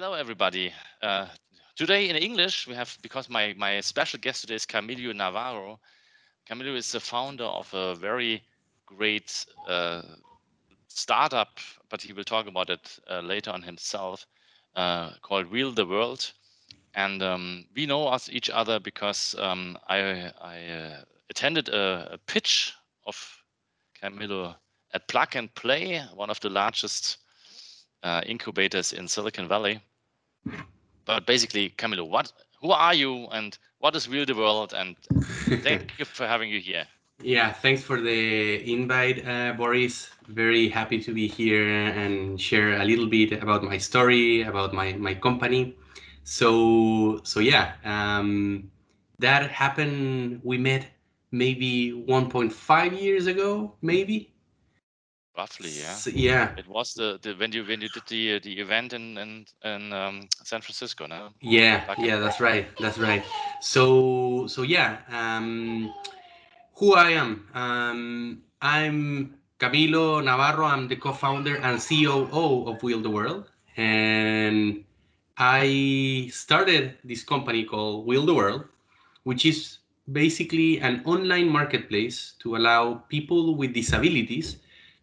Hello, everybody. Uh, today in English, we have, because my, my special guest today is Camilo Navarro. Camilo is the founder of a very great uh, startup, but he will talk about it uh, later on himself, uh, called Wheel the World. And um, we know us each other because um, I, I uh, attended a, a, pitch of Camilo at Plug and Play, one of the largest uh, incubators in Silicon Valley. But basically, Camilo, what, who are you, and what is Wheel the World? And thank you for having you here. Yeah, thanks for the invite, uh, Boris. Very happy to be here and share a little bit about my story, about my my company. So so yeah, um, that happened. We met maybe 1.5 years ago, maybe. Roughly, yeah. So, yeah. It was the, the when you when you did the the event in in, in um, San Francisco, no? Yeah, yeah, that's right, that's right. So so yeah. Um, who I am. Um, I'm Camilo Navarro. I'm the co-founder and COO of Wheel the World, and I started this company called Wheel the World, which is basically an online marketplace to allow people with disabilities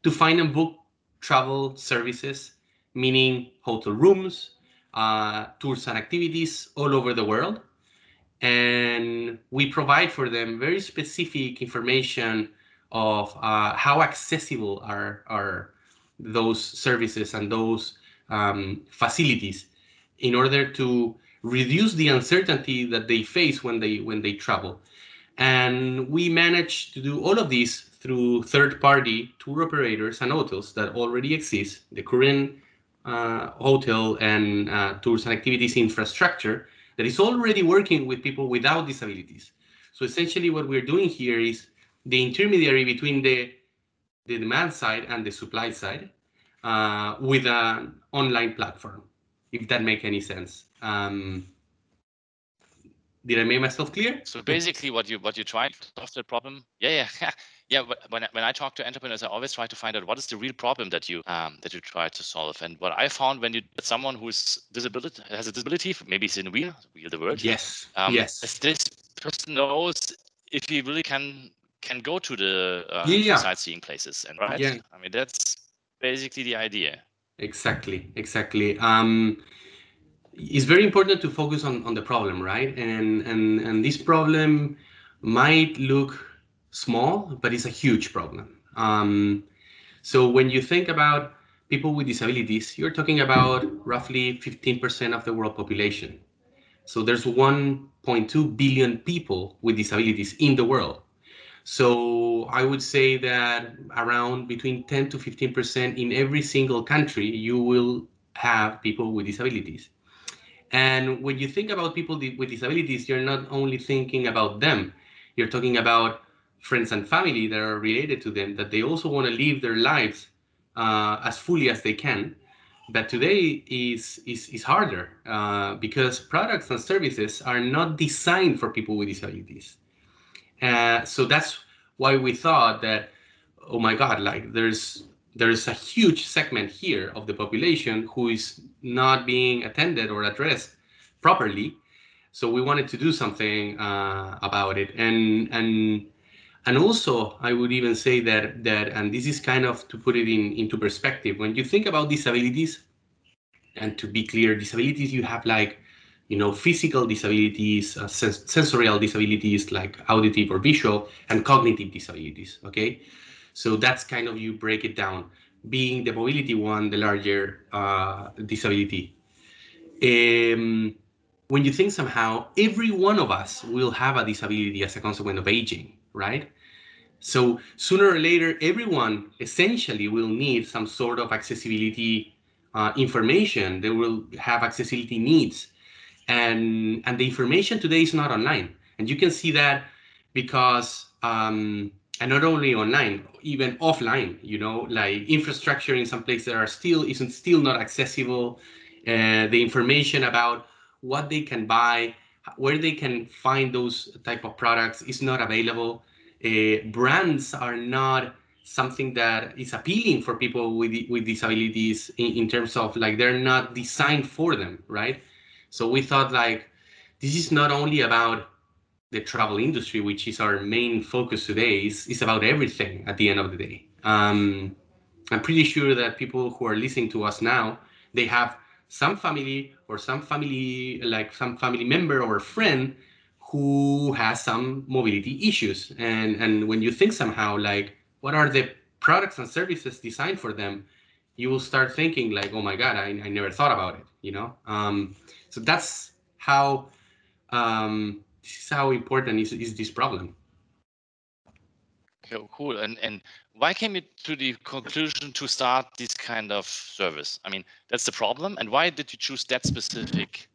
to find and book travel services, meaning hotel rooms, uh, tours and activities all over the world. And we provide for them very specific information of uh, how accessible are, are those services and those um, facilities in order to reduce the uncertainty that they face when they when they travel. And we manage to do all of this through third-party tour operators and hotels that already exist the current uh, hotel and uh, tours and activities infrastructure that is already working with people without disabilities. So essentially what we're doing here is the intermediary between the, the demand side and the supply side uh, with an online platform, if that makes any sense. Um, did I make myself clear? So basically, what you what you try to solve the problem? Yeah, yeah, yeah. When I, when I talk to entrepreneurs, I always try to find out what is the real problem that you um, that you try to solve. And what I found when you someone who's disability has a disability, maybe it's in wheel, wheel the word. Yes. Um, yes. This person knows if he really can can go to the um, yeah. sightseeing places and right. Yeah. I mean that's basically the idea. Exactly. Exactly. Um, it's very important to focus on, on the problem, right? And, and, and this problem might look small, but it's a huge problem. Um, so when you think about people with disabilities, you're talking about roughly 15% of the world population. So there's 1.2 billion people with disabilities in the world. So I would say that around between 10 to 15% in every single country, you will have people with disabilities. And when you think about people with disabilities, you're not only thinking about them, you're talking about friends and family that are related to them, that they also want to live their lives uh, as fully as they can. But today is, is, is harder uh, because products and services are not designed for people with disabilities. Uh, so that's why we thought that, oh my God, like there's there is a huge segment here of the population who is not being attended or addressed properly. So we wanted to do something uh, about it, and and and also I would even say that that and this is kind of to put it in into perspective. When you think about disabilities, and to be clear, disabilities you have like you know physical disabilities, uh, sens sensorial disabilities like auditive or visual, and cognitive disabilities. Okay so that's kind of you break it down, being the mobility one, the larger uh, disability. Um, when you think somehow, every one of us will have a disability as a consequence of aging, right? So sooner or later, everyone essentially will need some sort of accessibility uh, information. They will have accessibility needs. And, and the information today is not online. And you can see that because um, and not only online, even offline, you know, like infrastructure in some places that are still isn't still not accessible. Uh, the information about what they can buy, where they can find those type of products is not available. Uh, brands are not something that is appealing for people with with disabilities in, in terms of like they're not designed for them, right? So we thought like this is not only about the travel industry, which is our main focus today, is, is about everything at the end of the day. Um, I'm pretty sure that people who are listening to us now, they have some family or some family, like some family member or friend who has some mobility issues. And, and when you think somehow like, what are the products and services designed for them? You will start thinking like, oh my God, I, I never thought about it, you know? Um, so that's how um, this is how important is, is this problem. Okay, cool. And and why came you to the conclusion to start this kind of service? I mean, that's the problem. And why did you choose that specific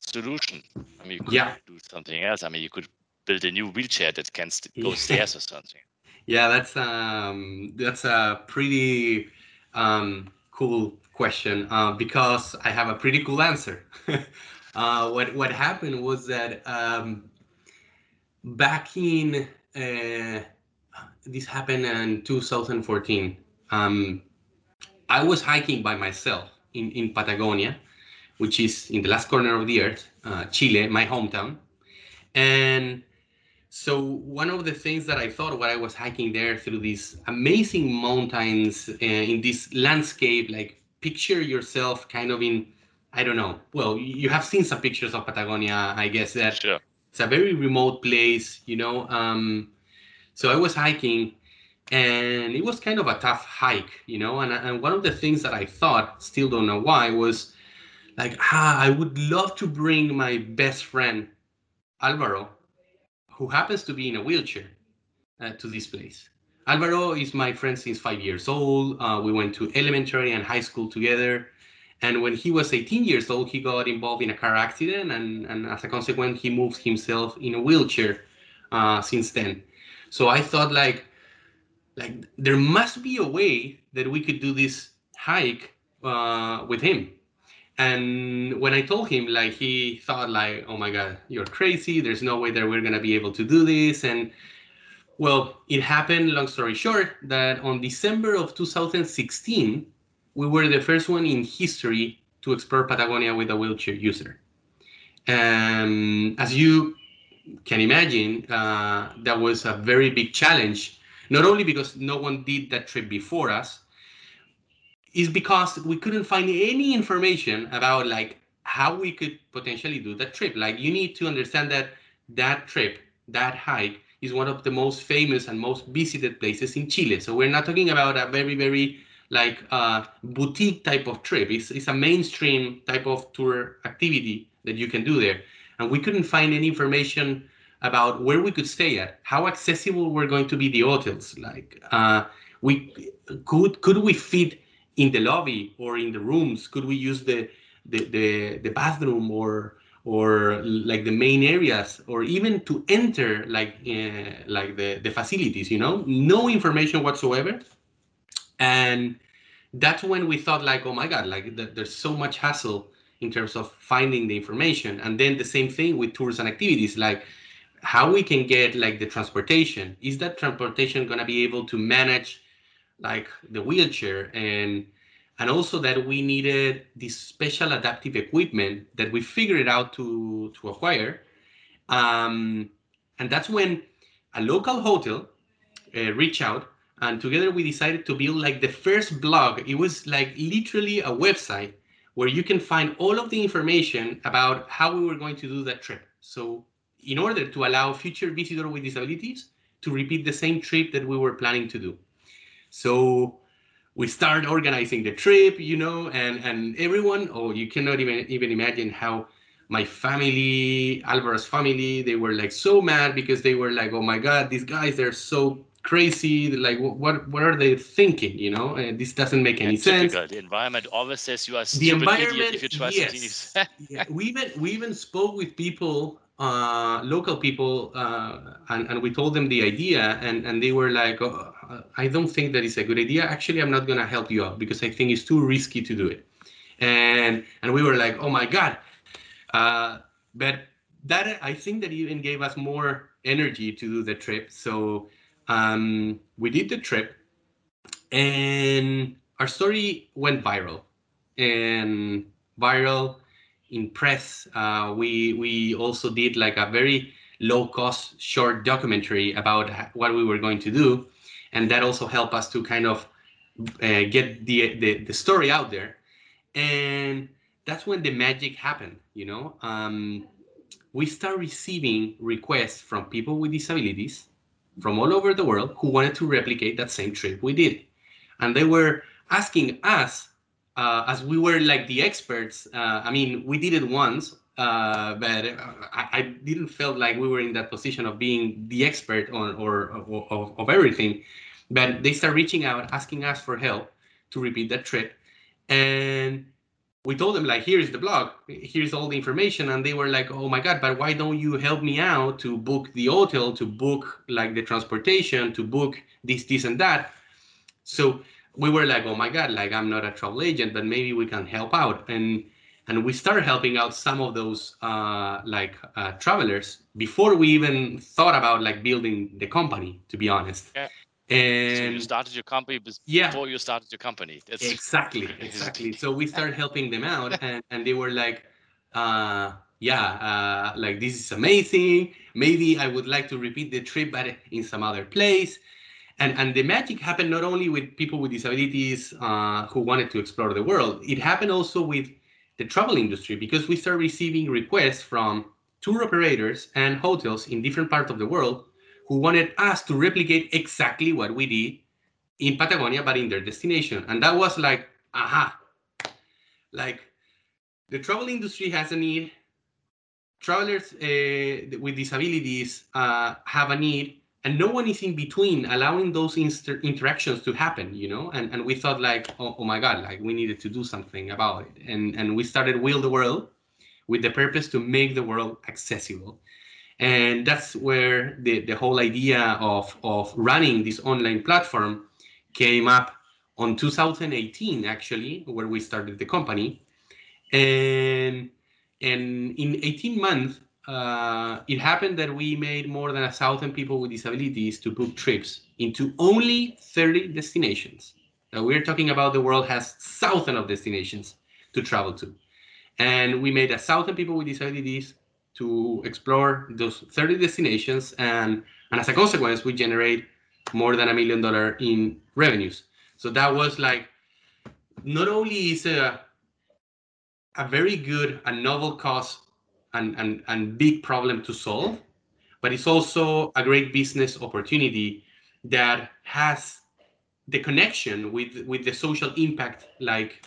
solution? I mean, you could yeah. do something else. I mean, you could build a new wheelchair that can st go stairs or something. Yeah, that's um, that's a pretty um, cool question uh, because I have a pretty cool answer. uh, what what happened was that um, back in uh, this happened in 2014. Um, I was hiking by myself in, in Patagonia, which is in the last corner of the earth, uh, Chile, my hometown. And so one of the things that I thought while I was hiking there through these amazing mountains uh, in this landscape, like picture yourself kind of in, I don't know. Well, you have seen some pictures of Patagonia, I guess that sure. it's a very remote place, you know. Um, so I was hiking and it was kind of a tough hike, you know. And, and one of the things that I thought, still don't know why, was like, ah, I would love to bring my best friend, Alvaro, who happens to be in a wheelchair, uh, to this place. Alvaro is my friend since five years old. Uh, we went to elementary and high school together. And when he was 18 years old, he got involved in a car accident, and, and as a consequence, he moved himself in a wheelchair uh, since then. So I thought like, like there must be a way that we could do this hike uh, with him. And when I told him, like he thought like, oh my God, you're crazy. There's no way that we're gonna be able to do this. And well, it happened, long story short, that on December of 2016, we were the first one in history to explore Patagonia with a wheelchair user. Um, as you can imagine, uh, that was a very big challenge. Not only because no one did that trip before us, is because we couldn't find any information about like how we could potentially do that trip. Like you need to understand that that trip, that hike, is one of the most famous and most visited places in Chile. So we're not talking about a very very like uh, boutique type of trip. It's, it's a mainstream type of tour activity that you can do there and we couldn't find any information about where we could stay at, how accessible were going to be the hotels. Like, uh, we could could we fit in the lobby or in the rooms? Could we use the the the, the bathroom or or like the main areas or even to enter like uh, like the the facilities you know no information whatsoever and that's when we thought like oh my god like the, there's so much hassle in terms of finding the information. And then the same thing with tours and activities, like how we can get like the transportation. Is that transportation going to be able to manage like the wheelchair and and also that we needed this special adaptive equipment that we figured out to to acquire. Um, and that's when a local hotel uh, reached out and together we decided to build like the first blog. It was like literally a website where you can find all of the information about how we were going to do that trip. So in order to allow future visitors with disabilities to repeat the same trip that we were planning to do. So we start organizing the trip, you know, and, and everyone, oh, you cannot even, even imagine how my family, Alvaro's family, they were like so mad because they were like, oh my God, these guys, they're so crazy like what what are they thinking you know? Uh, this doesn't make any sense. the environment always says you are the environment if you try yes. yeah. we even we even spoke with people uh, local people uh, and, and we told them the idea and and they were like oh, i don't think that is a good idea. Actually i'm not going to help you out because i think it's too risky to do it. And and we were like oh my god. Uh, but that i think that even gave us more energy to do the trip. So um, we did the trip and our story went viral. And viral in press uh, we we also did like a very low cost short documentary about what we were going to do. And that also helped us to kind of uh, get the, the the story out there. And that's when the magic happened you know? Um, we start receiving requests from people with disabilities from all over the world who wanted to replicate that same trip we did. And they were asking us uh, as we were like the experts uh, i mean we did it once uh, but I, I, didn't feel like we were in that position of being the expert on or of, of everything. But they start reaching out asking us for help to repeat that trip and we told them like here's the blog here's all the information and they were like oh my god but why don't you help me out to book the hotel to book like the transportation to book this this and that? So we were like oh my god like i'm not a travel agent but maybe we can help out. And and we started helping out some of those uh, like uh, travelers before we even thought about like building the company to be honest. Yeah. And so you started your company before you started your company. That's exactly, exactly. So we started helping them out, and, and they were like, uh, "Yeah, uh, like this is amazing. Maybe I would like to repeat the trip, but in some other place." And and the magic happened not only with people with disabilities uh, who wanted to explore the world. It happened also with the travel industry because we started receiving requests from tour operators and hotels in different parts of the world who wanted us to replicate exactly what we did in Patagonia, but in their destination. And that was like, aha, like the travel industry has a need. Travelers uh, with disabilities uh, have a need, and no one is in between allowing those inter- interactions to happen, you know? And, and we thought like, oh, oh my God, like we needed to do something about it. And, and we started Wheel the World with the purpose to make the world accessible and that's where the, the whole idea of, of running this online platform came up on 2018 actually where we started the company. And and in 18 months uh, it happened that we made more than a thousand people with disabilities to book trips into only 30 destinations. Now we're talking about the world has thousands of destinations to travel to. And we made a thousand people with disabilities to explore those 30 destinations and and as a consequence we generate more than a million dollar in revenues. So that was like not only is a a very good and novel cause and, and, and big problem to solve but it's also a great business opportunity that has the connection with with the social impact like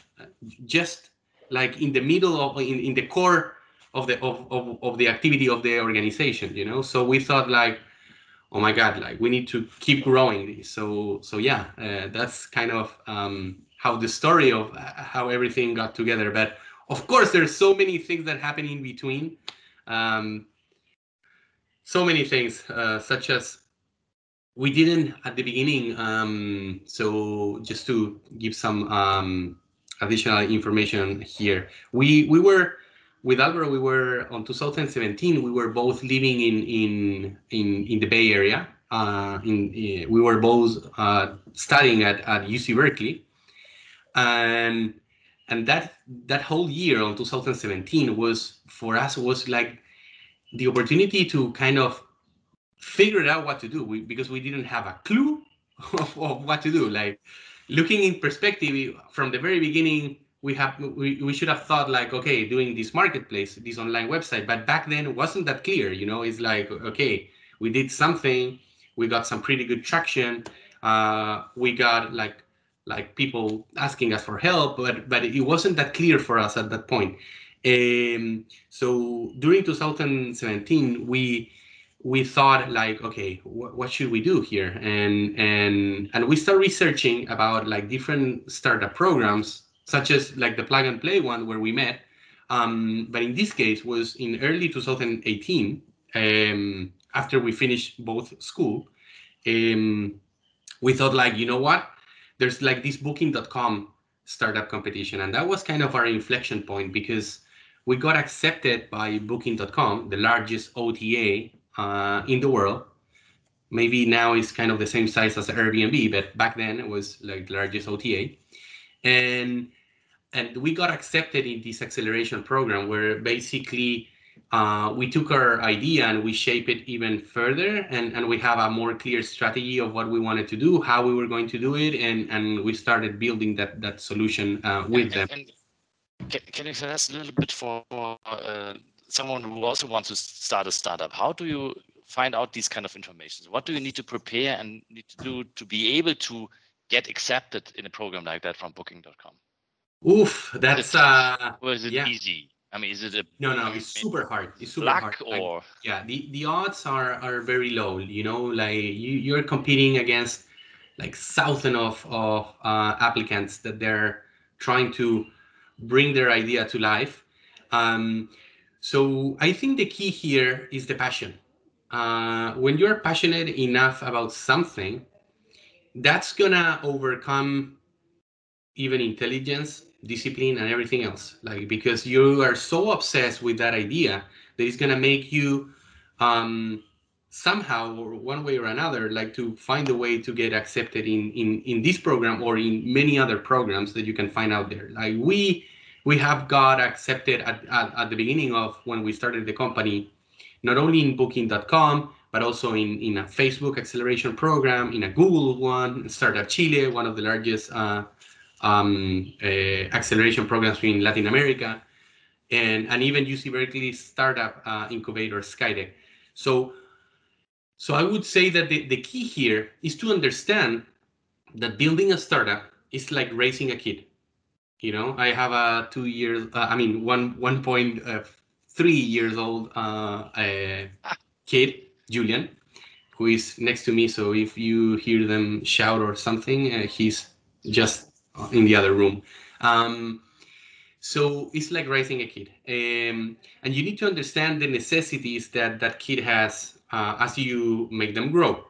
just like in the middle of in, in the core of the of, of, of the activity of the organization you know? So we thought like oh my god like we need to keep growing so so yeah uh, that's kind of um, how the story of uh, how everything got together. But of course there's so many things that happen in between. Um, so many things uh, such as we didn't at the beginning um, so just to give some um, additional information here we we were with Alvaro, we were on 2017. We were both living in in in, in the Bay Area. Uh, in, in, we were both uh, studying at, at UC Berkeley, and and that that whole year on 2017 was for us was like the opportunity to kind of figure out what to do we, because we didn't have a clue of, of what to do. Like looking in perspective from the very beginning we have we, we should have thought like okay doing this marketplace this online website but back then it wasn't that clear you know? It's like okay we did something we got some pretty good traction uh, we got like like people asking us for help but but it wasn't that clear for us at that point. Um, so during 2017 we we thought like okay wh- what should we do here? And and and we start researching about like different startup programs such as like the plug and play one where we met. Um, but in this case was in early 2018, um, after we finished both school, um, we thought like, you know what? There's like this booking.com startup competition. And that was kind of our inflection point because we got accepted by booking.com, the largest OTA uh, in the world, maybe now it's kind of the same size as Airbnb, but back then it was like the largest OTA. And and we got accepted in this acceleration program where basically uh, we took our idea and we shape it even further and, and we have a more clear strategy of what we wanted to do how we were going to do it and, and we started building that that solution uh, with and, them. and can, can you tell us a little bit for uh, someone who also wants to start a startup how do you find out these kind of information? What do you need to prepare and need to do to be able to get accepted in a program like that from booking.com oof that's uh was it yeah. easy I mean, is it a no, no? It's super hard. It's super hard. or yeah, the, the odds are are very low. You know, like you you're competing against like thousands of of uh, applicants that they're trying to bring their idea to life. Um, so I think the key here is the passion. Uh, when you're passionate enough about something, that's gonna overcome even intelligence discipline and everything else. Like because you are so obsessed with that idea that it's going to make you um somehow or one way or another like to find a way to get accepted in in in this program or in many other programs that you can find out there. Like we we have got accepted at, at, at the beginning of when we started the company not only in booking.com but also in in a facebook acceleration program in a google one startup chile one of the largest uh, um, uh, acceleration programs in Latin America, and, and even UC Berkeley startup uh, incubator Skydeck. So, so I would say that the, the key here is to understand that building a startup is like raising a kid. You know, I have a two years, uh, I mean, one one point three years old uh, kid, Julian, who is next to me. So if you hear them shout or something, uh, he's just in the other room. Um, so it's like raising a kid, um, and you need to understand the necessities that that kid has uh, as you make them grow.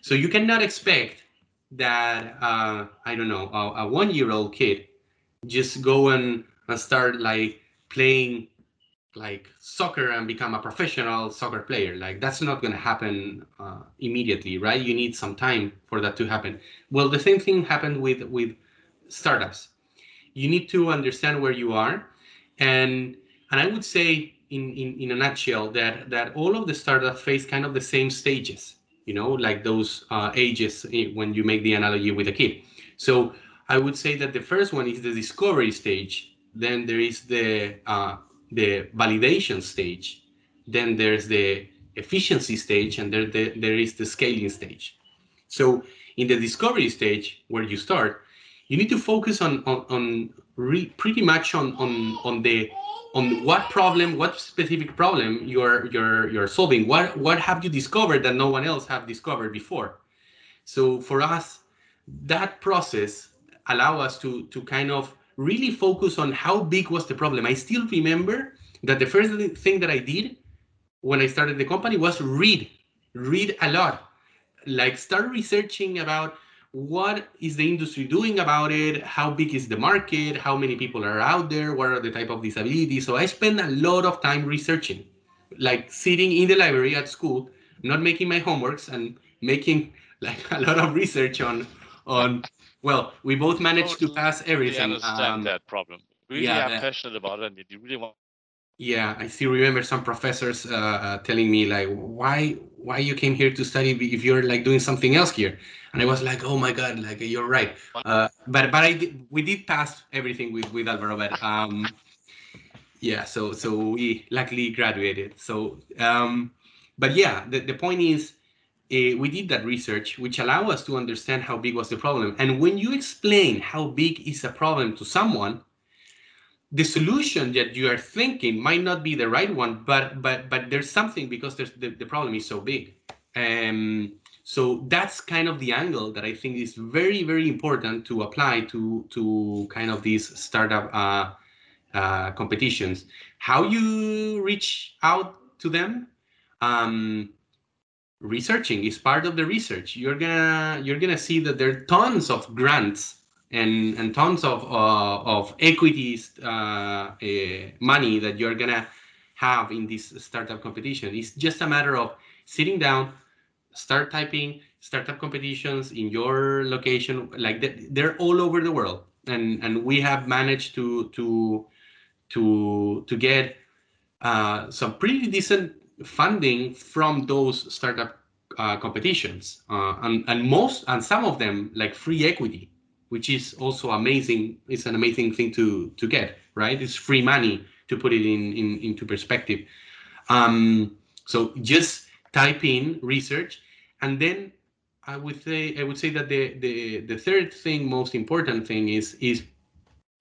So you cannot expect that uh, I don't know a, a one-year-old kid just go and, and start like playing like soccer and become a professional soccer player like that's not going to happen uh, immediately right you need some time for that to happen well the same thing happened with with startups. You need to understand where you are, and and I would say in in, in a nutshell that that all of the startups face kind of the same stages. You know, like those uh, ages when you make the analogy with a kid. So I would say that the first one is the discovery stage. Then there is the uh, the validation stage. Then there's the efficiency stage, and there the, there is the scaling stage. So in the discovery stage, where you start, you need to focus on on, on re, pretty much on on on the on what problem what specific problem you're you're you're solving what what have you discovered that no one else have discovered before so for us that process allow us to to kind of really focus on how big was the problem. I still remember that the first thing that i did when i started the company was read read a lot. Like start researching about what is the industry doing about it how big is the market how many people are out there what are the type of disabilities. So i spend a lot of time researching like sitting in the library at school not making my homeworks and making like a lot of research on on well we both managed to pass everything I understand um, that problem. Really yeah, are passionate about it and you really want yeah i still remember some professors uh, uh, telling me like why why you came here to study if you're like doing something else here? And i was like oh my god like you're right. Uh, but but i did, we did pass everything with with alvaro but um yeah so so we luckily graduated. So um but yeah the, the point is uh, we did that research which allow us to understand how big was the problem and when you explain how big is a problem to someone the solution that you are thinking might not be the right one, but but but there's something because there's the, the problem is so big. Um, so that's kind of the angle that I think is very very important to apply to to kind of these startup uh, uh, competitions. How you reach out to them? Um, researching is part of the research. You're gonna you're gonna see that there are tons of grants and, and tons of, uh, of equities uh, uh, money that you're gonna have in this startup competition. It's just a matter of sitting down, start typing startup competitions in your location. Like they're all over the world, and and we have managed to to to to get uh, some pretty decent funding from those startup uh, competitions, uh, and and most and some of them like free equity, which is also amazing. It's an amazing thing to to get, right? It's free money to put it in in into perspective. Um, so just type in research, and then I would say I would say that the the the third thing, most important thing is is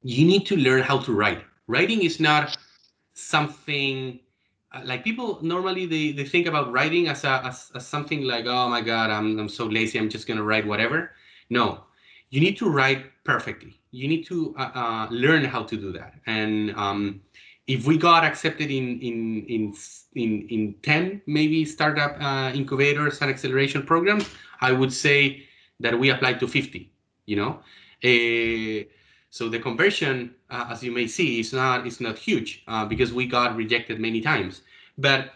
you need to learn how to write. Writing is not something like people normally they, they think about writing as a as, as something like oh my god I'm I'm so lazy I'm just gonna write whatever. No, you need to write perfectly. You need to uh, uh, learn how to do that. And um, if we got accepted in in in in, in 10 maybe startup uh, incubators and acceleration programs, I would say that we applied to 50. You know. So the conversion, uh, as you may see, is not is not huge uh, because we got rejected many times. But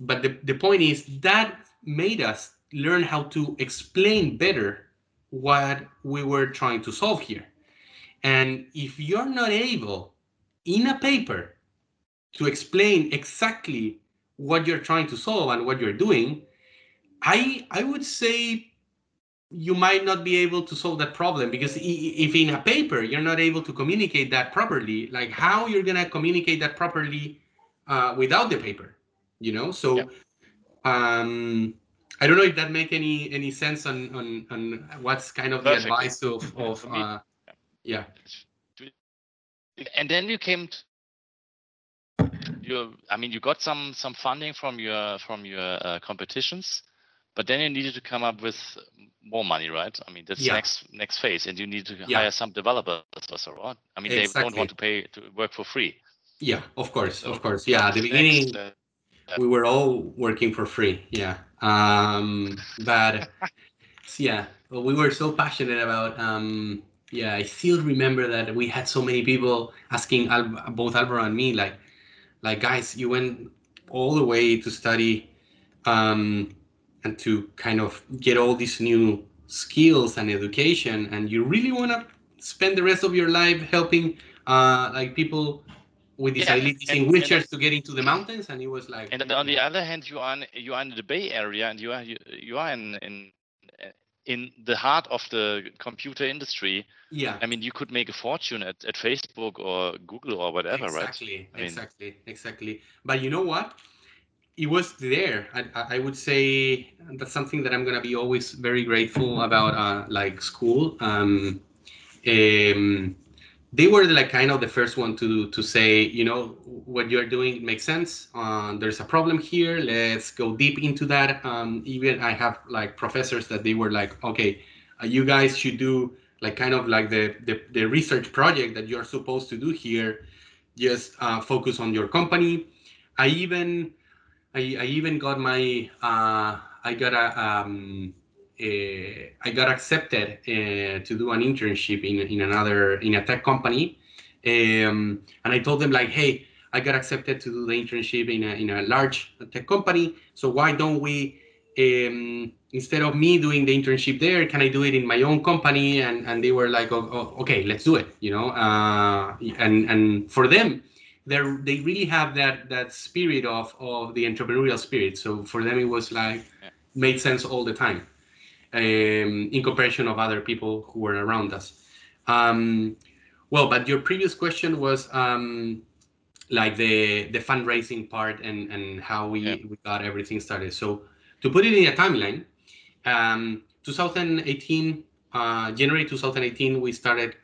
but the, the point is that made us learn how to explain better what we were trying to solve here. And if you're not able in a paper to explain exactly what you're trying to solve and what you're doing, I I would say you might not be able to solve that problem because if in a paper you're not able to communicate that properly like how you're going to communicate that properly uh, without the paper you know so yeah. um i don't know if that make any any sense on on, on what's kind of Perfect. the advice of of uh, yeah and then you came you i mean you got some some funding from your from your uh, competitions but then you needed to come up with more money, right? I mean, that's yeah. next next phase, and you need to yeah. hire some developers or so on. I mean, exactly. they don't want to pay to work for free. Yeah, of course, of course. Yeah, at the beginning, uh, we were all working for free. Yeah, um, but yeah, well, we were so passionate about. Um, yeah, I still remember that we had so many people asking Al- both Alvaro and me, like, like guys, you went all the way to study um, and to kind of get all these new skills and education and you really want to spend the rest of your life helping uh, like people with disabilities yeah, in wheelchairs to get into the mountains and it was like and on the other hand you are in, you are in the bay area and you are you, you are in in in the heart of the computer industry. Yeah. I mean you could make a fortune at, at facebook or google or whatever exactly, right? Exactly mean, exactly. But you know what it was there. I, I would say that's something that I'm gonna be always very grateful about, uh, like school. Um, um, they were like kind of the first one to to say, you know, what you're doing makes sense. Uh, there's a problem here. Let's go deep into that. Um, even I have like professors that they were like, okay, uh, you guys should do like kind of like the, the the research project that you're supposed to do here. Just uh, focus on your company. I even I, I even got my uh, I got a um, uh, I got accepted uh, to do an internship in in another in a tech company, um, and I told them like, hey, I got accepted to do the internship in a in a large tech company. So why don't we um, instead of me doing the internship there, can I do it in my own company? And and they were like, oh, oh, okay, let's do it. You know, uh, and and for them, they they really have that that spirit of of the entrepreneurial spirit. So for them, it was like made sense all the time, um, in comparison of other people who were around us. Um, well, but your previous question was um, like the the fundraising part and and how we, yeah. we got everything started. So to put it in a timeline, um, 2018, uh, January 2018, we started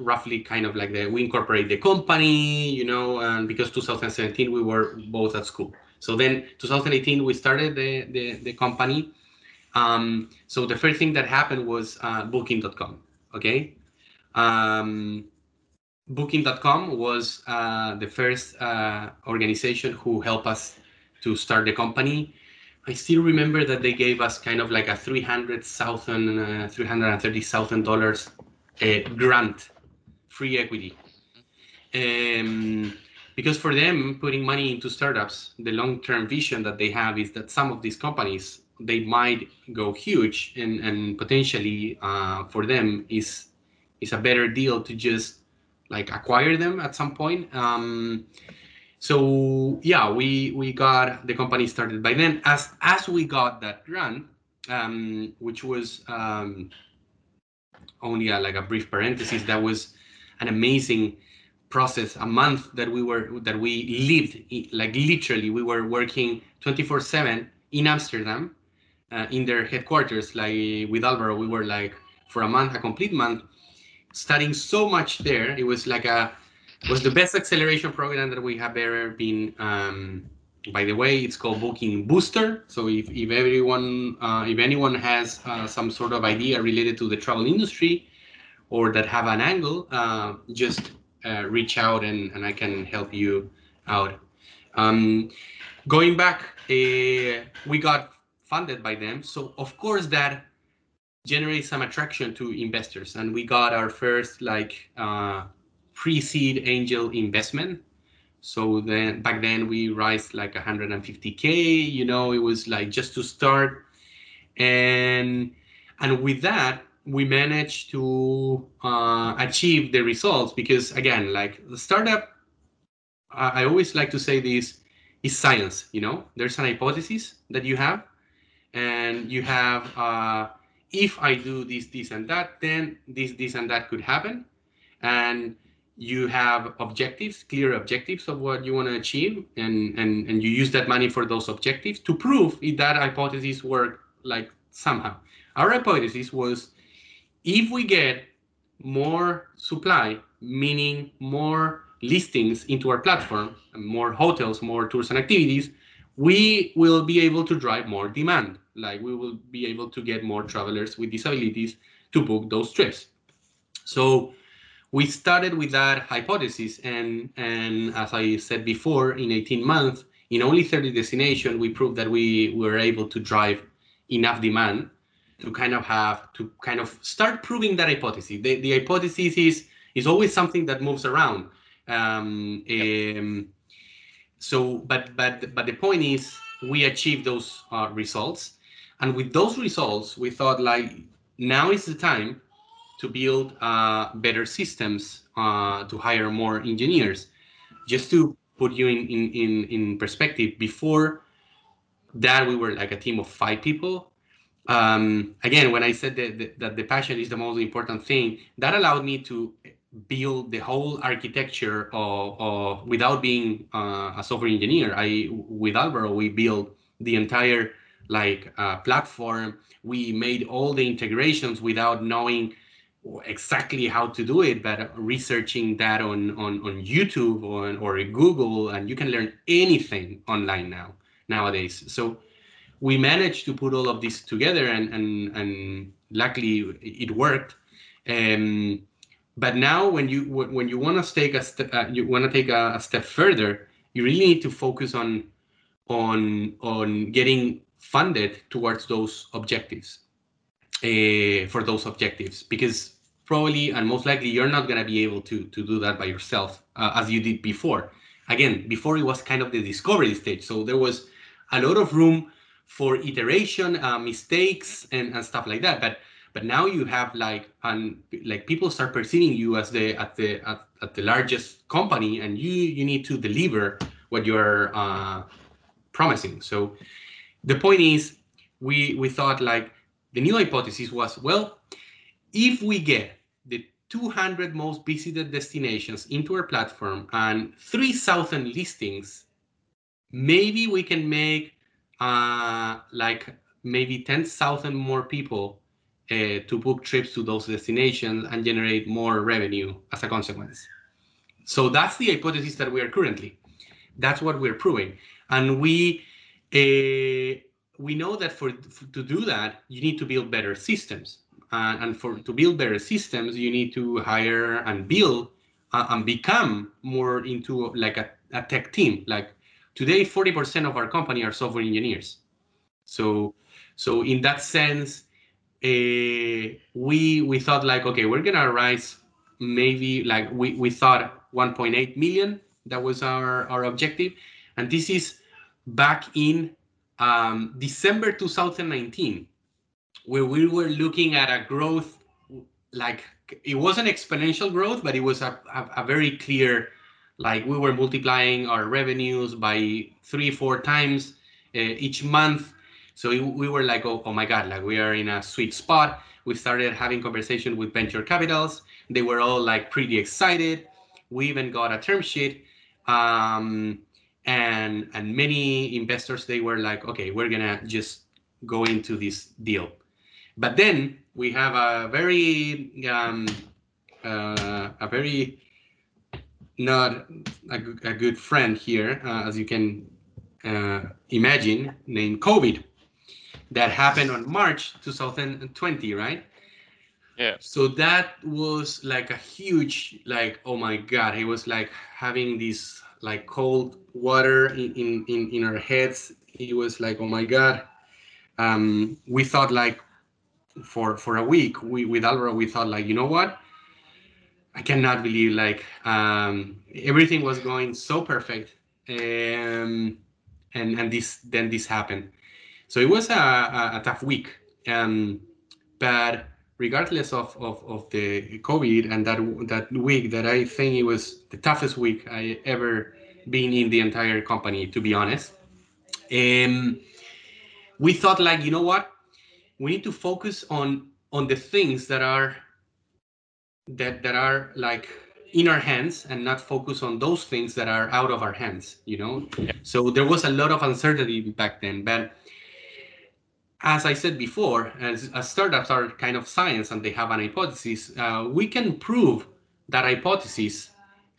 roughly kind of like the we incorporate the company, you know, and because 2017 we were both at school. So then 2018 we started the the, the company. Um, so the first thing that happened was uh, Booking.com. Okay, um, Booking.com was uh, the first uh, organization who helped us to start the company. I still remember that they gave us kind of like a three hundred thousand, uh, three hundred and thirty thousand dollars uh, grant free equity. Um, because for them, putting money into startups, the long-term vision that they have is that some of these companies they might go huge and and potentially uh, for them is is a better deal to just like acquire them at some point um, so yeah we we got the company started by then as as we got that grant um, which was um, only a, like a brief parenthesis that was an amazing process a month that we were that we lived like literally we were working 24 7 in amsterdam uh, in their headquarters like with alvaro we were like for a month a complete month studying so much there. It was like a was the best acceleration program that we have ever been um, by the way. It's called booking booster. So if, if everyone uh, if anyone has uh, some sort of idea related to the travel industry or that have an angle uh, just uh, reach out and, and I can help you out. Um, going back, uh, we got funded by them. So of course that generates some attraction to investors. And we got our first like uh, pre-seed angel investment. So then back then we raised like 150K, you know, it was like just to start. And and with that, we managed to uh, achieve the results because again like the startup I, I always like to say this is science you know? There's an hypothesis that you have and you have uh, if i do this this and that then this this and that could happen. And you have objectives clear objectives of what you want to achieve and and and you use that money for those objectives to prove if that hypothesis work like somehow. Our hypothesis was if we get more supply, meaning more listings into our platform, more hotels, more tours and activities, we will be able to drive more demand. Like we will be able to get more travelers with disabilities to book those trips. So we started with that hypothesis, and and as I said before, in 18 months, in only 30 destinations, we proved that we were able to drive enough demand to kind of have to kind of start proving that hypothesis. The, the hypothesis is is always something that moves around. Um, yep. um, so, but but but the point is, we achieved those uh, results, and with those results, we thought like now is the time to build uh, better systems, uh, to hire more engineers. Just to put you in, in in in perspective, before that we were like a team of five people um, again, when I said that, that, that the passion is the most important thing, that allowed me to build the whole architecture of, of without being uh, a software engineer. I with Alvaro we built the entire like uh, platform. We made all the integrations without knowing exactly how to do it, but researching that on on, on YouTube or, or Google, and you can learn anything online now nowadays. So we managed to put all of this together and and, and luckily it worked. Um, but now when you when you want to take a step uh, you want to take a, a, step further you really need to focus on on on getting funded towards those objectives uh, for those objectives. Because probably and most likely you're not going to be able to to do that by yourself uh, as you did before. Again before it was kind of the discovery stage. So there was a lot of room for iteration, uh, mistakes, and, and stuff like that. But but now you have like and like people start perceiving you as the at the at, at the largest company, and you you need to deliver what you're uh, promising. So the point is, we we thought like the new hypothesis was well, if we get the 200 most visited destinations into our platform and 3,000 listings, maybe we can make uh, like maybe 10,000 more people uh, to book trips to those destinations and generate more revenue as a consequence. So that's the hypothesis that we are currently. That's what we're proving, and we uh, we know that for, for, to do that you need to build better systems, uh, and for to build better systems you need to hire and build uh, and become more into like a, a tech team, like Today, 40% of our company are software engineers. So, so in that sense, uh, we we thought like, okay, we're gonna rise maybe like we, we thought 1.8 million. That was our, our objective. And this is back in um, December 2019, where we were looking at a growth like it wasn't exponential growth, but it was a, a, a very clear like we were multiplying our revenues by three, four times uh, each month. So we, we were like, oh, oh my God, like we are in a sweet spot. We started having conversation with venture capitals. They were all like pretty excited. We even got a term sheet. Um, and and many investors they were like okay we're gonna just go into this deal but then we have a very um, uh, a very not a, a good friend here uh, as you can uh, imagine named covid that happened on march 2020 right yeah so that was like a huge like oh my god he was like having this like cold water in, in, in, in our heads. It was like, oh my God. Um, we thought like for for a week, we with Alvaro, we thought like, you know what? I cannot believe like um, everything was going so perfect. Um, and and this then this happened. So it was a, a, a tough week. Um, but regardless of, of, of the COVID and that that week that I think it was the toughest week I ever been in the entire company, to be honest. Um, we thought like, you know what? We need to focus on on the things that are that that are like in our hands and not focus on those things that are out of our hands you know yeah. so there was a lot of uncertainty back then but as I said before, as, as, startups are kind of science and they have an hypothesis, uh, we can prove that hypothesis,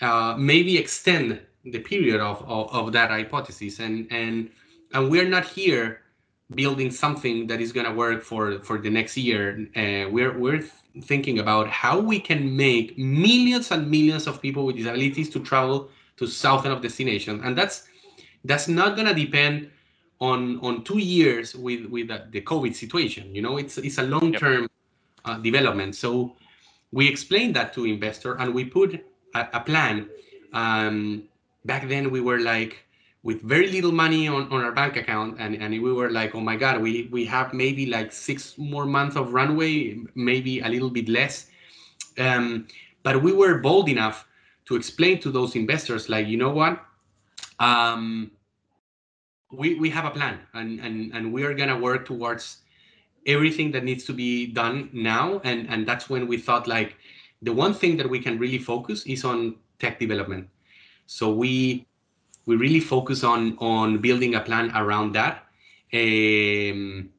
uh, maybe extend the period of, of, of, that hypothesis. And, and, and we're not here building something that is going to work for, for the next year. Uh, we're, we're thinking about how we can make millions and millions of people with disabilities to travel to southern of destination. And that's, that's not going to depend on on two years with with the COVID situation. You know, it's it's a long term yep. uh, development. So we explained that to investor and we put a, a plan. Um, back then we were like with very little money on, on our bank account and, and we were like oh my god we we have maybe like six more months of runway maybe a little bit less um, but we were bold enough to explain to those investors like you know what um, we, we have a plan and, and, and we are going to work towards everything that needs to be done now. And, and that's when we thought like the one thing that we can really focus is on tech development. So we we really focus on on building a plan around that. Um,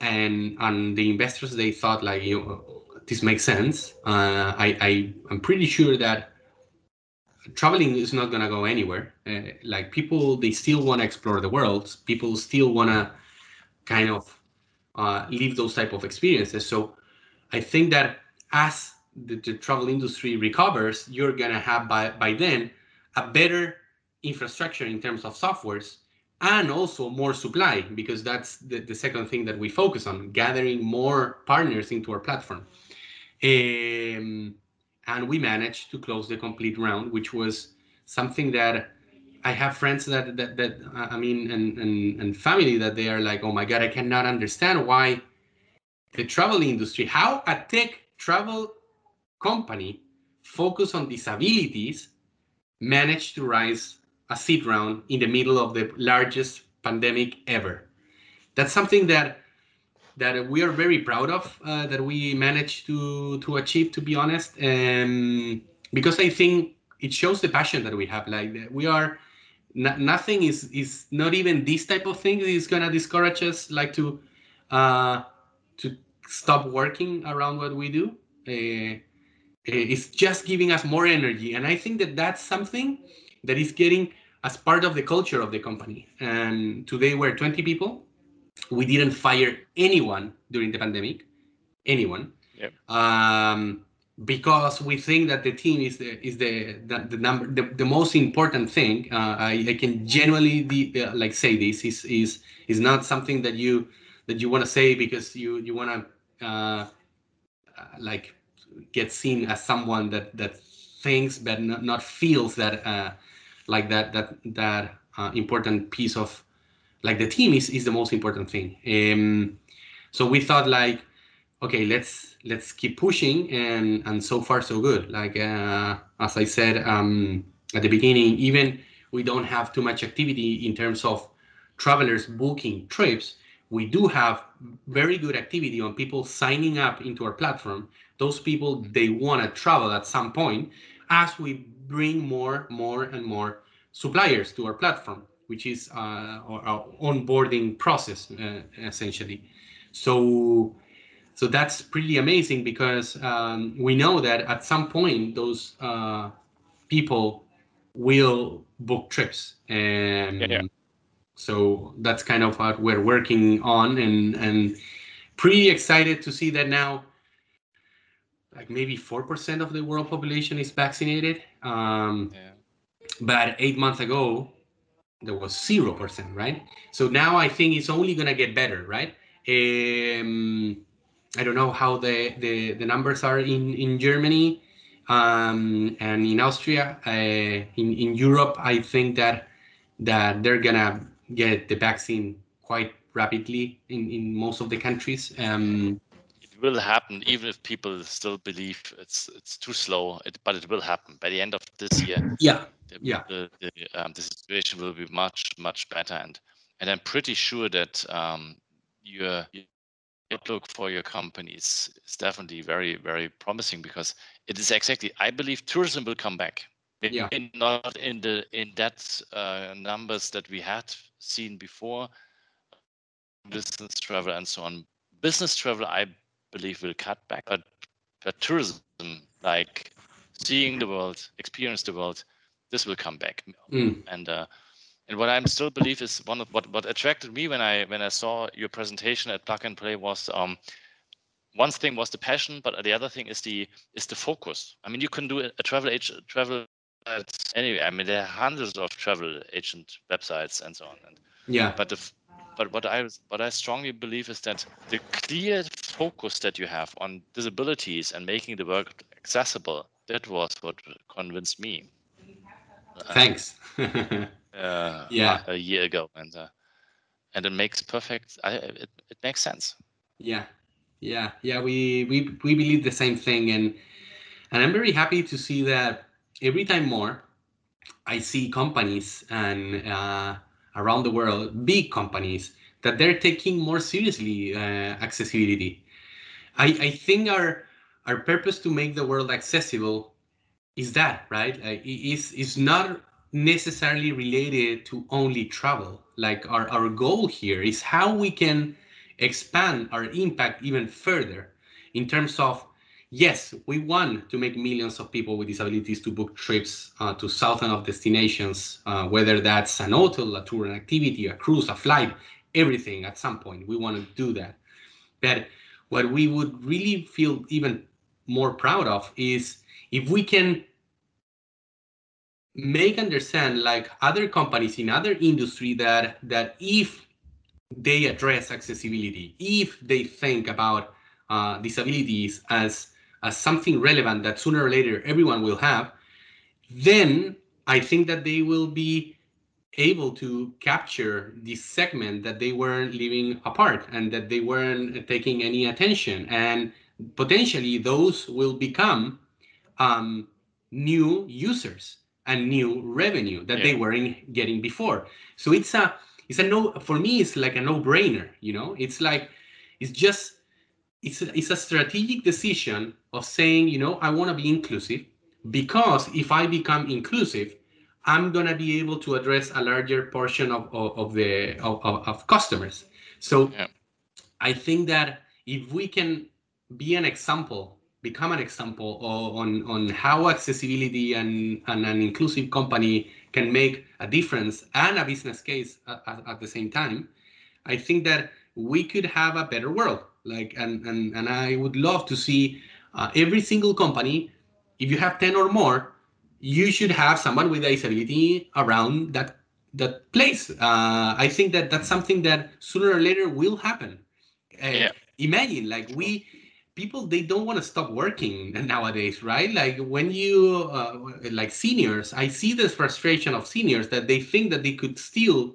and and the investors they thought like you know, this makes sense. Uh, I, I I'm pretty sure that traveling is not going to go anywhere. Uh, like people, they still want to explore the world. People still want to kind of uh, those type of experiences. So I think that as the, the travel industry recovers, you're going to have by, by then a better infrastructure in terms of softwares and also more supply because that's the, the second thing that we focus on gathering more partners into our platform. Um, and we managed to close the complete round, which was something that I have friends that that, that I mean, and, and and family that they are like, oh my god, I cannot understand why the travel industry, how a tech travel company focused on disabilities managed to rise a seed round in the middle of the largest pandemic ever. That's something that that we are very proud of uh, that we managed to to achieve to be honest and because i think it shows the passion that we have like we are nothing is is not even this type of thing is going to discourage us like to uh to stop working around what we do uh, it's just giving us more energy and i think that that's something that is getting as part of the culture of the company and today we're 20 people we didn't fire anyone during the pandemic, anyone, yep. um, because we think that the team is the is the the, the number the, the most important thing. Uh, I, I can genuinely de- uh, like say this is is is not something that you that you want to say because you you want to uh, like get seen as someone that that thinks but not, not feels that uh, like that that that uh, important piece of like the team is, is the most important thing. Um, so we thought like okay let's let's keep pushing and and so far so good. Like uh, as i said um, at the beginning even we don't have too much activity in terms of travelers booking trips we do have very good activity on people signing up into our platform. Those people they want to travel at some point. As we bring more more and more suppliers to our platform which is uh, our, our onboarding process uh, essentially so so that's pretty amazing because um, we know that at some point those uh, people will book trips and Yeah, yeah. so that's kind of what we're working on and and pretty excited to see that now like maybe 4% of the world population is vaccinated. Um, Yeah. but eight months ago there was 0% right? So now i think it's only going to get better right? Um, i don't know how the, the, the numbers are in, in germany um, and in austria. Uh, in, in europe i think that that they're going to get the vaccine quite rapidly in, in most of the countries. Um, will happen, even if people still believe it's it's too slow. It, but it will happen by the end of this year. yeah The, Yeah. the, the, um, the situation will be much much better, and and I'm pretty sure that um, your outlook for your company is, is definitely very very promising because it is exactly. I believe tourism will come back. Maybe Yeah. not in the in that uh, numbers that we had seen before, business travel and so on. Business travel, I believe, will cut back, but but tourism, like seeing the world, experience the world, this will come back. Mm, And uh, and what I'm still believe is one of what what attracted me when I when I saw your presentation at Plug and Play was um one thing was the passion, but the other thing is the is the focus. I mean, you can do a, travel agent travel anyway. I mean, there are hundreds of travel agent websites and so on. And yeah but the but what I was- what I strongly believe is that the clear focus that you have on disabilities and making the work accessible that was what convinced me. uh, thanks Uh, Yeah. a year ago, and uh, and it makes perfect. I, it it makes sense. Yeah, yeah, yeah. We we we believe the same thing, and and I'm very happy to see that every time more I see companies and uh, around the world, big companies, that they're taking more seriously uh, accessibility. I I think our our purpose to make the world accessible is that right? Like, it is not necessarily related to only travel. Like our our goal here is how we can expand our impact even further in terms of yes we want to make millions of people with disabilities to book trips uh, to thousands of destinations uh, whether that's an hotel a tour an activity a cruise a flight everything at some point we want to do that but what we would really feel even more proud of is if we can make understand like other companies in other industry that that if they address accessibility, if they think about uh, disabilities as as something relevant that sooner or later everyone will have, then I think that they will be able to capture this segment that they weren't leaving apart and that they weren't taking any attention and potentially those will become um, new users and new revenue that they weren't getting before. So it's a it's a no for me it's like a no-brainer, you know? It's like it's just it's a, it's a strategic decision of saying, you know, I want to be inclusive because if I become inclusive, I'm gonna be able to address a larger portion of, of, of the of, of, customers. So Yeah. I think that if we can be an example, become an example on on how accessibility and, and an inclusive company can make a difference and a business case at, at, at the same time, I think that we could have a better world. Like and and, and I would love to see uh, every single company. If you have ten or more, you should have someone with a disability around that that place. Uh, I think that that's something that sooner or later will happen uh, Yeah. imagine like we people they don't want to stop working nowadays right like when you uh, like seniors i see this frustration of seniors that they think that they could still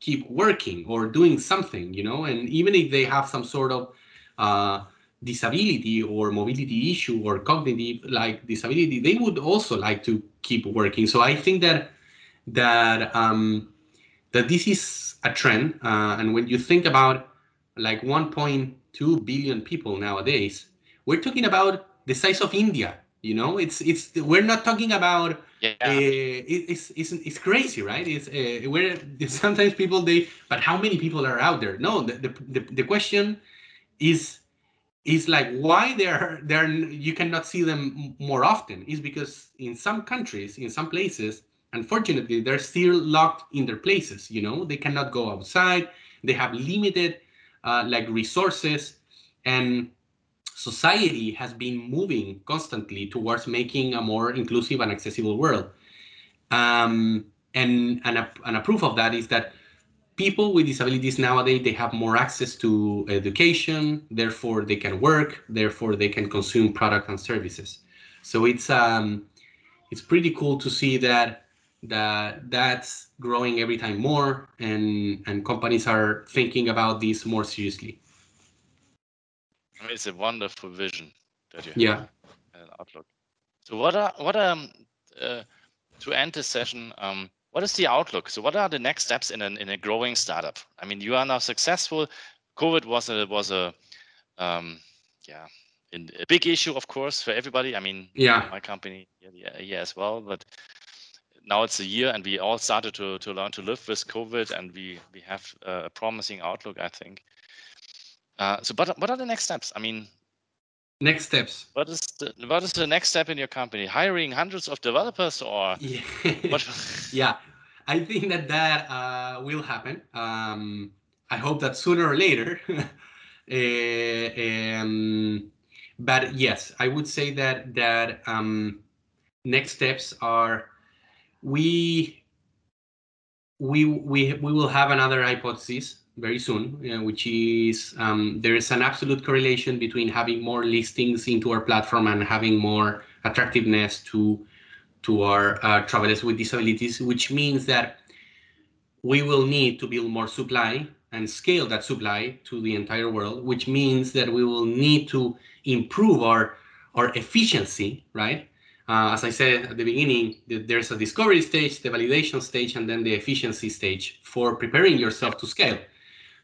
keep working or doing something, you know, and even if they have some sort of uh, disability or mobility issue or cognitive like disability, they would also like to keep working. So I think that that um, that this is a trend, uh, and when you think about like 1.2 billion people nowadays, we're talking about the size of India. You know, it's it's we're not talking about Yeah. uh, it, it's, it's it's crazy, right? It's uh, where sometimes people they, but how many people are out there? No, the the, the, the question is is like why they're they're you cannot see them more often is because in some countries, in some places, unfortunately, they're still locked in their places. You know, they cannot go outside. They have limited uh, like resources and society has been moving constantly towards making a more inclusive and accessible world. Um, and, and, a, and a proof of that is that people with disabilities nowadays they have more access to education, therefore they can work, therefore they can consume products and services. So it's um, it's pretty cool to see that that that's growing every time more, and and companies are thinking about this more seriously. It's a wonderful vision that you have Yeah. and outlook. So what are what um uh, to end this session? Um, what is the outlook? So what are the next steps in an in a growing startup? I mean, you are now successful. COVID was a was a um, yeah in, a big issue, of course, for everybody. I mean, Yeah. my company yeah, yeah, as well, but now it's a year and we all started to, to learn to live with COVID and we we have a promising outlook, I think. Uh, so, but what are the next steps? I mean, Next steps. what is the what is the next step in your company? Hiring hundreds of developers or Yeah. yeah, I think that that uh, will happen. Um, I hope that sooner or later. Uh, um, but yes, I would say that that um, next steps are we we we we will have another hypothesis very soon, uh, which is um, there is an absolute correlation between having more listings into our platform and having more attractiveness to to our uh, travelers with disabilities, which means that we will need to build more supply and scale that supply to the entire world, which means that we will need to improve our our efficiency, right? Uh, as I said at the beginning, th- there's a discovery stage, the validation stage, and then the efficiency stage for preparing yourself to scale.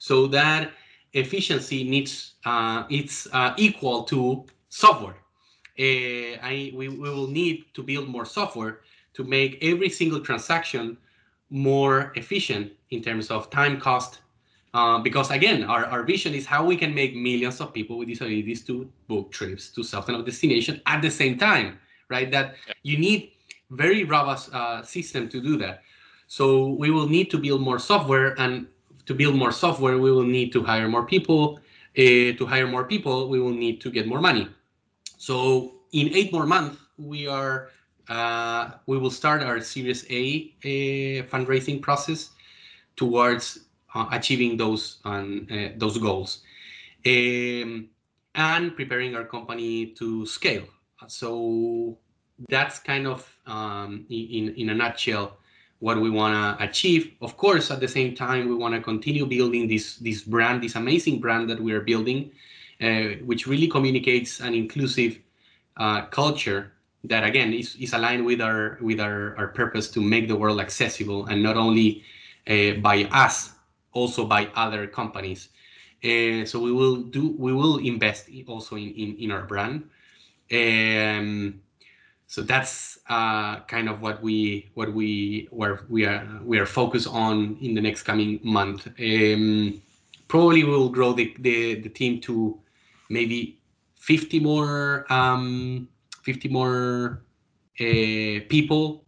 So that efficiency needs uh, it's uh, equal to software. Uh, I we, we will need to build more software to make every single transaction more efficient in terms of time cost. Uh, because again, our, our vision is how we can make millions of people with disabilities to book trips to self-and destination at the same time, right? That you need very robust uh, system to do that. So we will need to build more software, and to build more software, we will need to hire more people. Uh, to hire more people, we will need to get more money. So in eight more months, we are uh, we will start our Series A uh, fundraising process towards uh, achieving those um, uh, those goals, um, and preparing our company to scale. So that's kind of um, in in a nutshell what we want to achieve. Of course, at the same time, we want to continue building this this brand, this amazing brand that we are building, uh, which really communicates an inclusive uh, culture that again is, is aligned with our with our, our purpose to make the world accessible and not only uh, by us also by other companies uh, so we will do we will invest also in in, in our brand um, so that's uh, kind of what we what we where we are we are focused on in the next coming month um, probably we will grow the, the the team to maybe 50 more um, 50 more uh, people.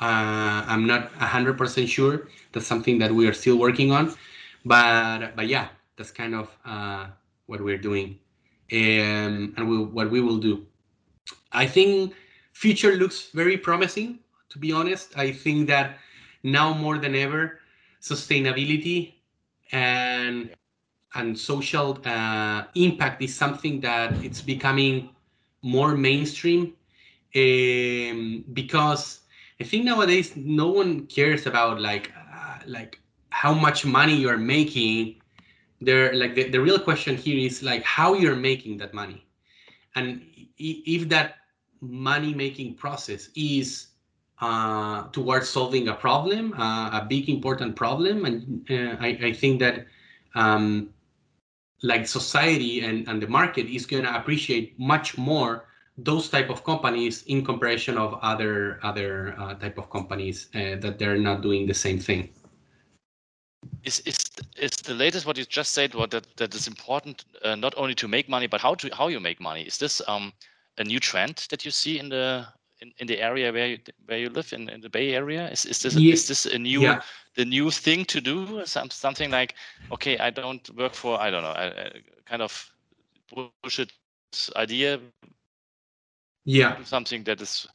Uh, I'm not 100% sure. That's something that we are still working on. But but yeah, that's kind of uh, what we're doing, um, and we, what we will do. I think future looks very promising. To be honest, I think that now more than ever, sustainability and and social uh, impact is something that it's becoming more mainstream um, because I think nowadays no one cares about like uh, like how much money you're making there like the, the real question here is like how you're making that money and if that money making process is uh, towards solving a problem uh, a big important problem. And uh, I, I think that um, like society and, and the market is going to appreciate much more those type of companies in comparison of other other uh, type of companies uh, that they're not doing the same thing. Is is is the latest what you just said what that, that is important uh, not only to make money but how to how you make money. Is this um, a new trend that you see in the in, in the area where you where you live in, in the bay area is, is this Yeah. is this a new Yeah. the new thing to do Some, something like okay i don't work for i don't know kind of bullshit idea yeah something that is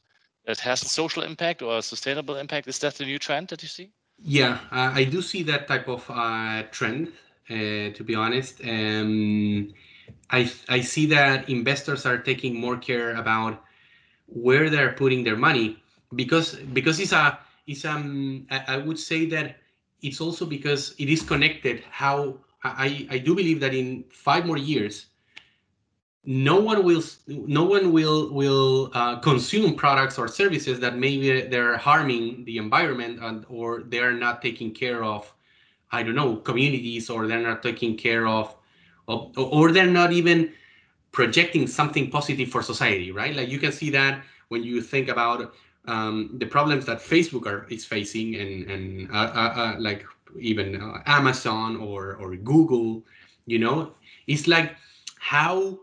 that has a social impact or a sustainable impact is that the new trend that you see Yeah, uh, I do see that type of uh, trend. Uh, to be honest, um, I I see that investors are taking more care about where they're putting their money because because it's a it's um I, I would say that it's also because it is connected. How I I do believe that in five more years, no one will no one will will uh, consume products or services that maybe they're harming the environment and or they're not taking care of i don't know communities or they're not taking care of, of or they're not even projecting something positive for society right like you can see that when you think about um, the problems that facebook are is facing and and uh, uh, uh, like even uh, amazon or or google you know it's like how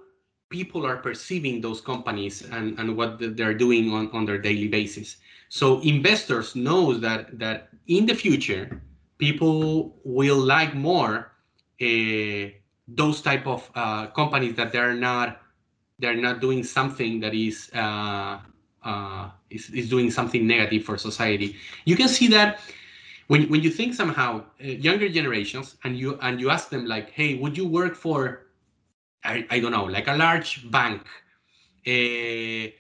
people are perceiving those companies and, and what they're doing on, on their daily basis. So investors knows that that in the future, people will like more uh, those type of uh, companies that they're not they're not doing something that is, uh, uh, is is doing something negative for society. You can see that when when you think somehow uh, younger generations and you and you ask them like, hey, would you work for I, I don't know, like a large bank. Uh,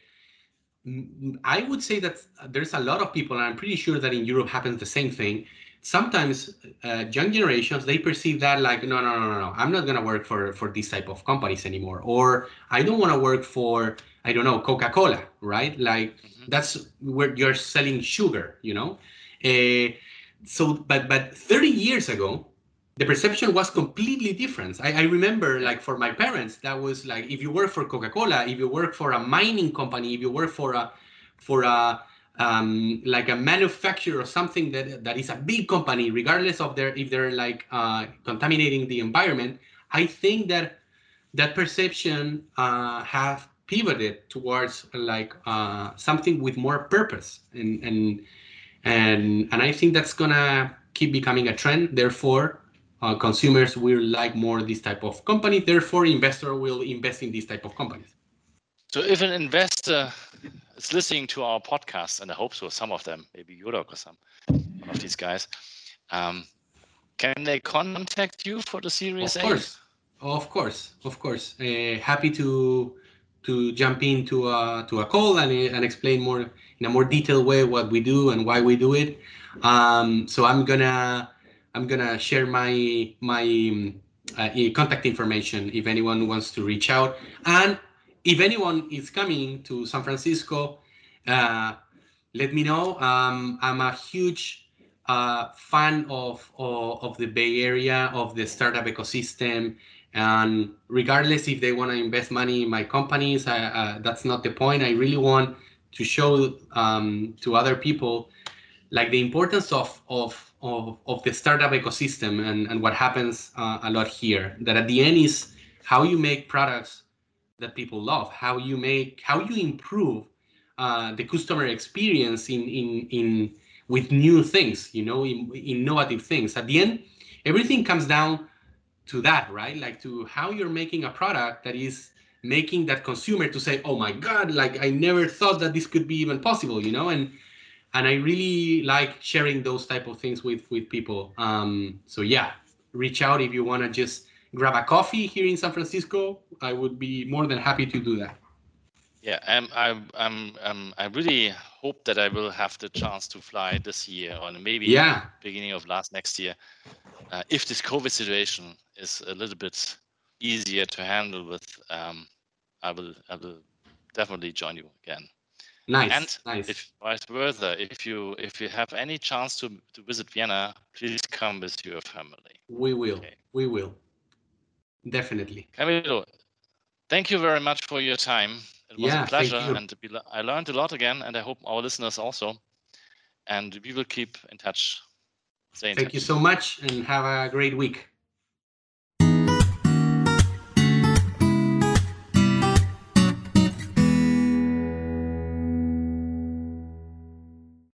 I would say that there's a lot of people, and I'm pretty sure that in Europe happens the same thing. Sometimes uh, young generations they perceive that like no no no no no I'm not gonna work for for this type of companies anymore, or I don't want to work for I don't know Coca Cola, right? Like mm-hmm. that's where you're selling sugar, you know. Uh, so but but 30 years ago the perception was completely different. I, I, remember, like for my parents, that was like if you work for Coca-Cola, if you work for a mining company, if you work for a for a um, like a manufacturer or something that that is a big company, regardless of their if they're like uh, contaminating the environment, I think that that perception uh, have pivoted towards like uh, something with more purpose, and and and and I think that's gonna keep becoming a trend. Therefore uh, consumers will like more this type of company. Therefore, investor will invest in this type of companies. So, if an investor is listening to our podcast, and I hope so, some of them, maybe Jurok or some of these guys, um, can they contact you for the Series of course. A? Of course, of course. Uh, happy to to jump into a to a call and, and explain more in a more detailed way what we do and why we do it. Um, so I'm gonna I'm gonna share my my uh, contact information if anyone wants to reach out. And if anyone is coming to San Francisco, uh, let me know. Um, I'm a huge uh, fan of, of, of the Bay Area, of the startup ecosystem, and regardless if they want to invest money in my companies, uh, that's not the point. I really want to show um, to other people like the importance of of of, of the startup ecosystem and, and what happens uh, a lot here that at the end is how you make products that people love how you make how you improve uh, the customer experience in in in with new things you know in, innovative things. At the end everything comes down to that right? Like to how you're making a product that is making that consumer to say oh my god like i never thought that this could be even possible you know? And and I really like sharing those type of things with with people. Um, so yeah, reach out if you want to just grab a coffee here in San Francisco. I would be more than happy to do that. Yeah, um, I, I'm, um, I really hope that I will have the chance to fly this year or maybe Yeah, beginning of last next year. Uh, if this COVID situation is a little bit easier to handle with, um, I will, I will definitely join you again. nice, And nice. if vice versa, if you if you have any chance to to visit Vienna, please come with your family. we will, Okay. we will. Definitely. Camilo, thank you very much for your time. It was Yeah, a pleasure, and I learned a lot again, and I hope our listeners also. And we will keep in touch. In Thank touch. you so much and have a great week.